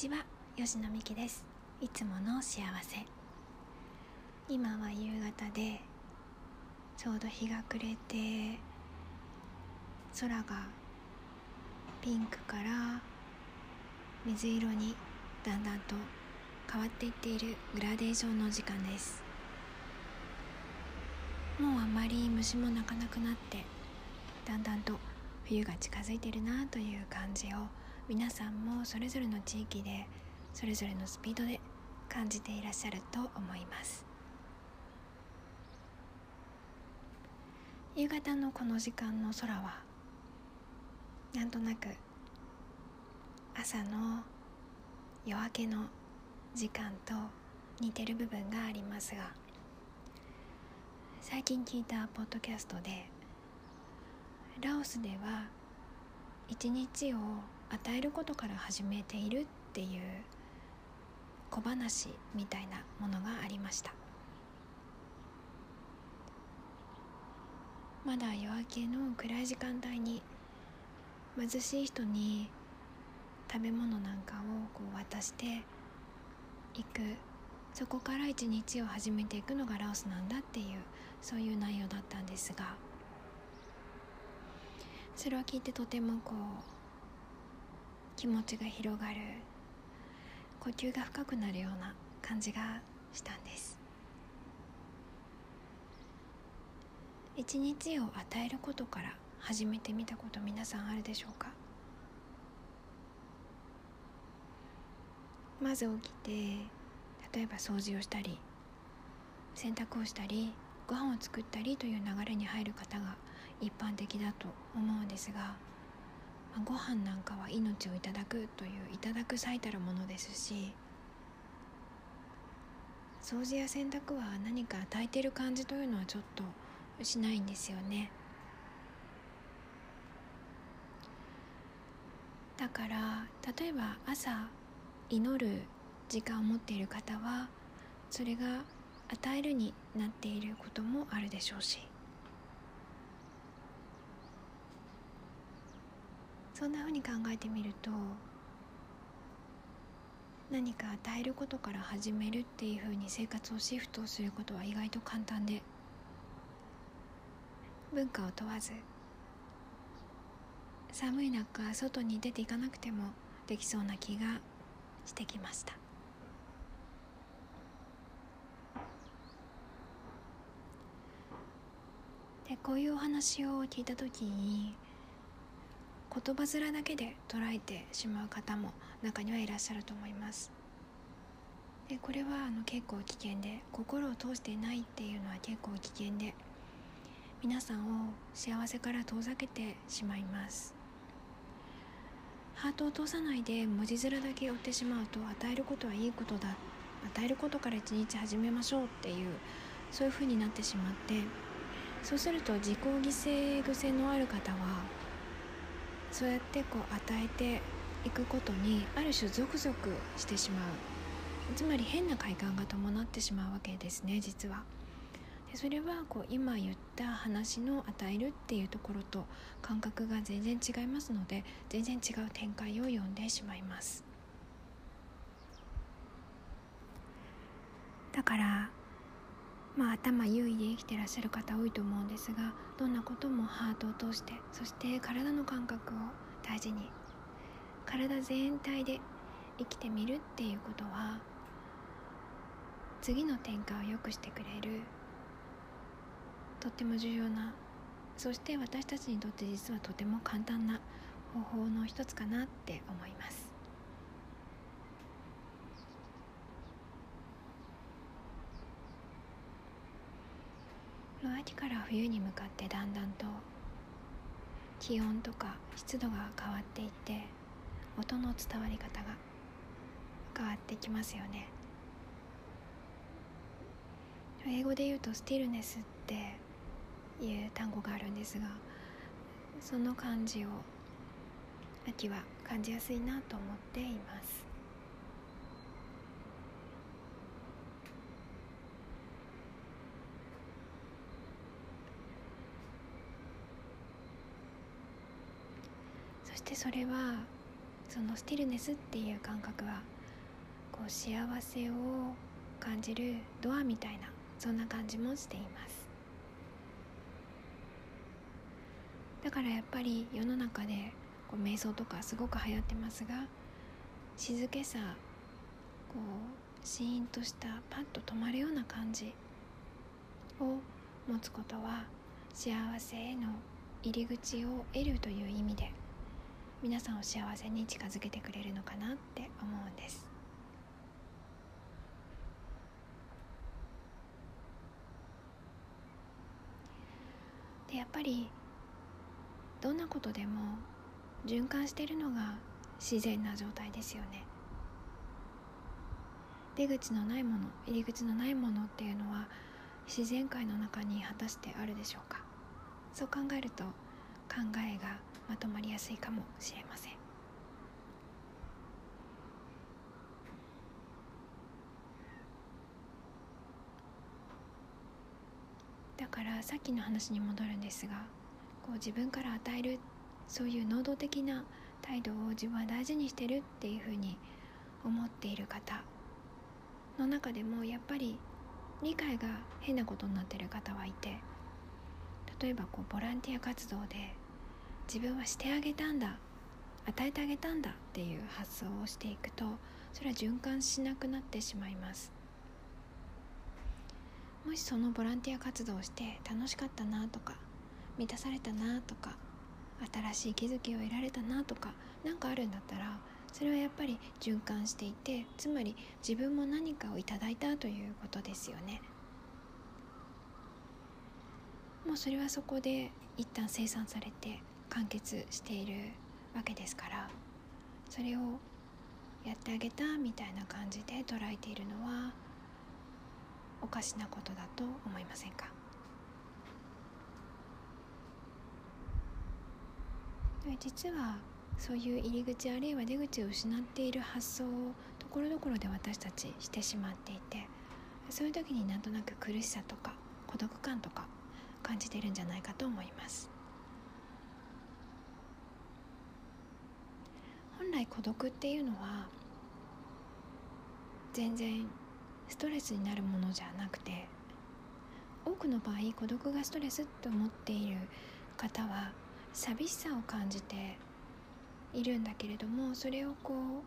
ちは吉野美希です。いつもの幸せ。今は夕方でちょうど日が暮れて空がピンクから水色にだんだんと変わっていっているグラデーションの時間です。もうあまり虫も鳴かなくなってだんだんと冬が近づいてるなという感じを皆さんもそれぞれの地域でそれぞれのスピードで感じていらっしゃると思います。夕方のこの時間の空はなんとなく朝の夜明けの時間と似てる部分がありますが最近聞いたポッドキャストでラオスでは一日を与えることから始めているっていう小話みたいなものがありました。まだ夜明けの暗い時間帯に貧しい人に食べ物なんかをこう渡していく。そこから一日を始めていくのがラオスなんだっていうそういう内容だったんですが。それを聞いてとてもこう気持ちが広がる呼吸が深くなるような感じがしたんです。一日を与えることから始めてみたこと皆さんあるでしょうか？まず起きて例えば掃除をしたり洗濯をしたりご飯を作ったりという流れに入る方が一般的だと思うんですがまあ、ご飯なんかは命をいただくといういただく最たるものですし掃除や洗濯は何か与えてる感じというのはちょっとしないんですよね。だから例えば朝祈る時間を持っている方はそれが与えるになっていることもあるでしょうしそんなふうに考えてみると何か与えることから始めるっていうふうに生活をシフトすることは意外と簡単で文化を問わず寒い中外に出ていかなくてもできそうな気がしてきました。でこういうお話を聞いた時に言葉面だけで捉えてしまう方も中にはいらっしゃると思います。でこれはあの結構危険で心を通していないっていうのは結構危険で皆さんを幸せから遠ざけてしまいます。ハートを通さないで文字面だけ追ってしまうと与えることはいいことだ与えることから一日始めましょうっていうそういう風になってしまってそうすると自己犠牲癖のある方はそうやってこう与えていくことにある種ゾクゾクしてしまう。つまり変な快感が伴ってしまうわけですね実は。でそれはこう今言った話の与えるっていうところと感覚が全然違いますので全然違う展開を読んでしまいます。だからまあ、頭優位で生きてらっしゃる方多いと思うんですがどんなこともハートを通してそして体の感覚を大事に体全体で生きてみるっていうことは次の展開を良くしてくれるとっても重要なそして私たちにとって実はとても簡単な方法の一つかなって思います。秋から冬に向かってだんだんと気温とか湿度が変わっていって音の伝わり方が変わってきますよね。英語で言うとスティルネスっていう単語があるんですがその感じを秋は感じやすいなと思っていますそしてそれはそのスティルネスっていう感覚はこう幸せを感じるドアみたいなそんな感じもしています。だからやっぱり世の中でこう瞑想とかすごく流行ってますが静けさこうシーンとしたパッと止まるような感じを持つことは幸せへの入り口を得るという意味で皆さんを幸せに近づけてくれるのかなって思うんです。でやっぱりどんなことでも循環してるのが自然な状態ですよね。出口のないもの入り口のないものっていうのは自然界の中に果たしてあるでしょうか？そう考えると考えがまとまりやすいかもしれません。だからさっきの話に戻るんですがこう自分から与えるそういう能動的な態度を自分は大事にしてるっていうふうに思っている方の中でもやっぱり理解が変なことになってる方はいて例えばこうボランティア活動で自分はしてあげたんだ。与えてあげたんだっていう発想をしていくとそれは循環しなくなってしまいます。もしそのボランティア活動をして楽しかったなとか満たされたなとか新しい気づきを得られたなとか何かあるんだったらそれはやっぱり循環していてつまり自分も何かをいただいたということですよね。もうそれはそこで一旦生産されて完結しているわけですからそれをやってあげたみたいな感じで捉えているのはおかしなことだと思いませんか？実はそういう入り口あるいは出口を失っている発想をところどころで私たちしてしまっていてそういう時になんとなく苦しさとか孤独感とか感じてるんじゃないかと思います。孤独っていうのは全然ストレスになるものじゃなくて多くの場合孤独がストレスと思っている方は寂しさを感じているんだけれどもそれをこう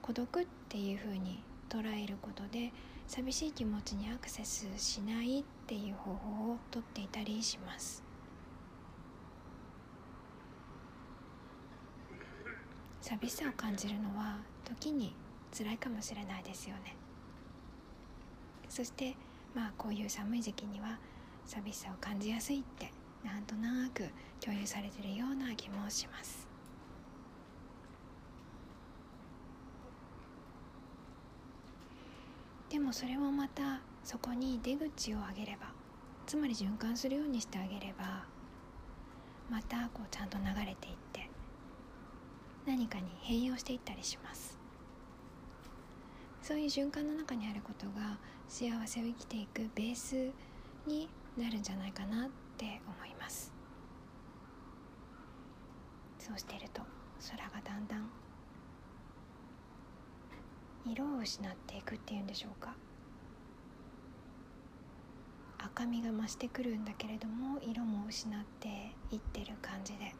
孤独っていうふうに捉えることで寂しい気持ちにアクセスしないっていう方法をとっていたりします。寂しさを感じるのは時に辛いかもしれないですよね。そしてまあこういう寒い時期には寂しさを感じやすいってなんとなく共有されているような気もします。でもそれもまたそこに出口をあげればつまり循環するようにしてあげればまたこうちゃんと流れていって何かに変容していったりします。そういう循環の中にあることが幸せを生きていくベースになるんじゃないかなって思います。そうしていると空がだんだん色を失っていくっていうんでしょうか。赤みが増してくるんだけれども色も失っていってる感じで。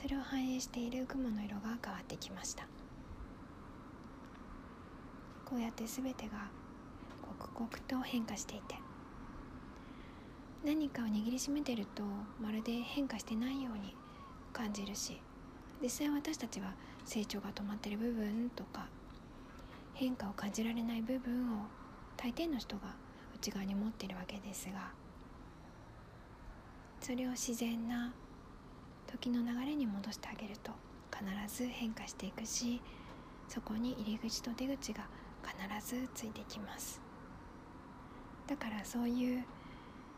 それを反映している雲の色が変わってきました。こうやって全てが刻々と変化していて何かを握りしめてるとまるで変化してないように感じるし実際私たちは成長が止まってる部分とか変化を感じられない部分を大抵の人が内側に持っているわけですがそれを自然な時の流れに戻してあげると必ず変化していくしそこに入り口と出口が必ずついてきます。だからそういう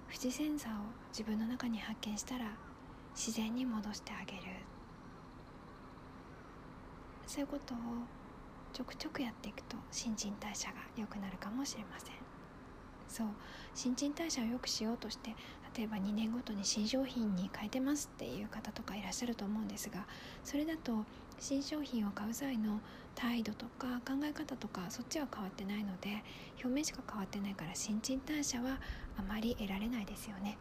不自然さを自分の中に発見したら自然に戻してあげる。そういうことをちょくちょくやっていくと新陳代謝が良くなるかもしれません。そう新陳代謝を良くしようとして例えば2年ごとに新商品に変えてますっていう方とかいらっしゃると思うんですがそれだと新商品を買う際の態度とか考え方とかそっちは変わってないので表面しか変わってないから新陳代謝はあまり得られないですよね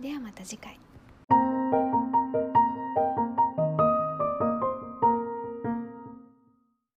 ではまた次回。